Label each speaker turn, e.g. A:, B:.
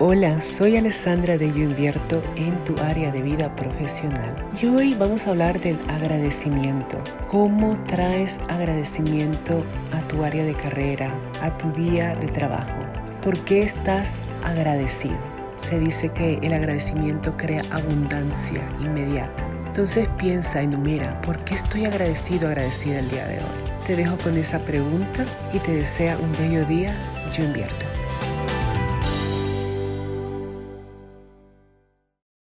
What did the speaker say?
A: Hola, soy Alessandra de Yo Invierto en tu área de vida profesional. Y hoy vamos a hablar del agradecimiento. ¿Cómo traes agradecimiento a tu área de carrera, a tu día de trabajo? ¿Por qué estás agradecido? Se dice que el agradecimiento crea abundancia inmediata. Entonces piensa, enumera, ¿por qué estoy agradecido, agradecida el día de hoy? Te dejo con esa pregunta y te desea un bello día. Yo invierto.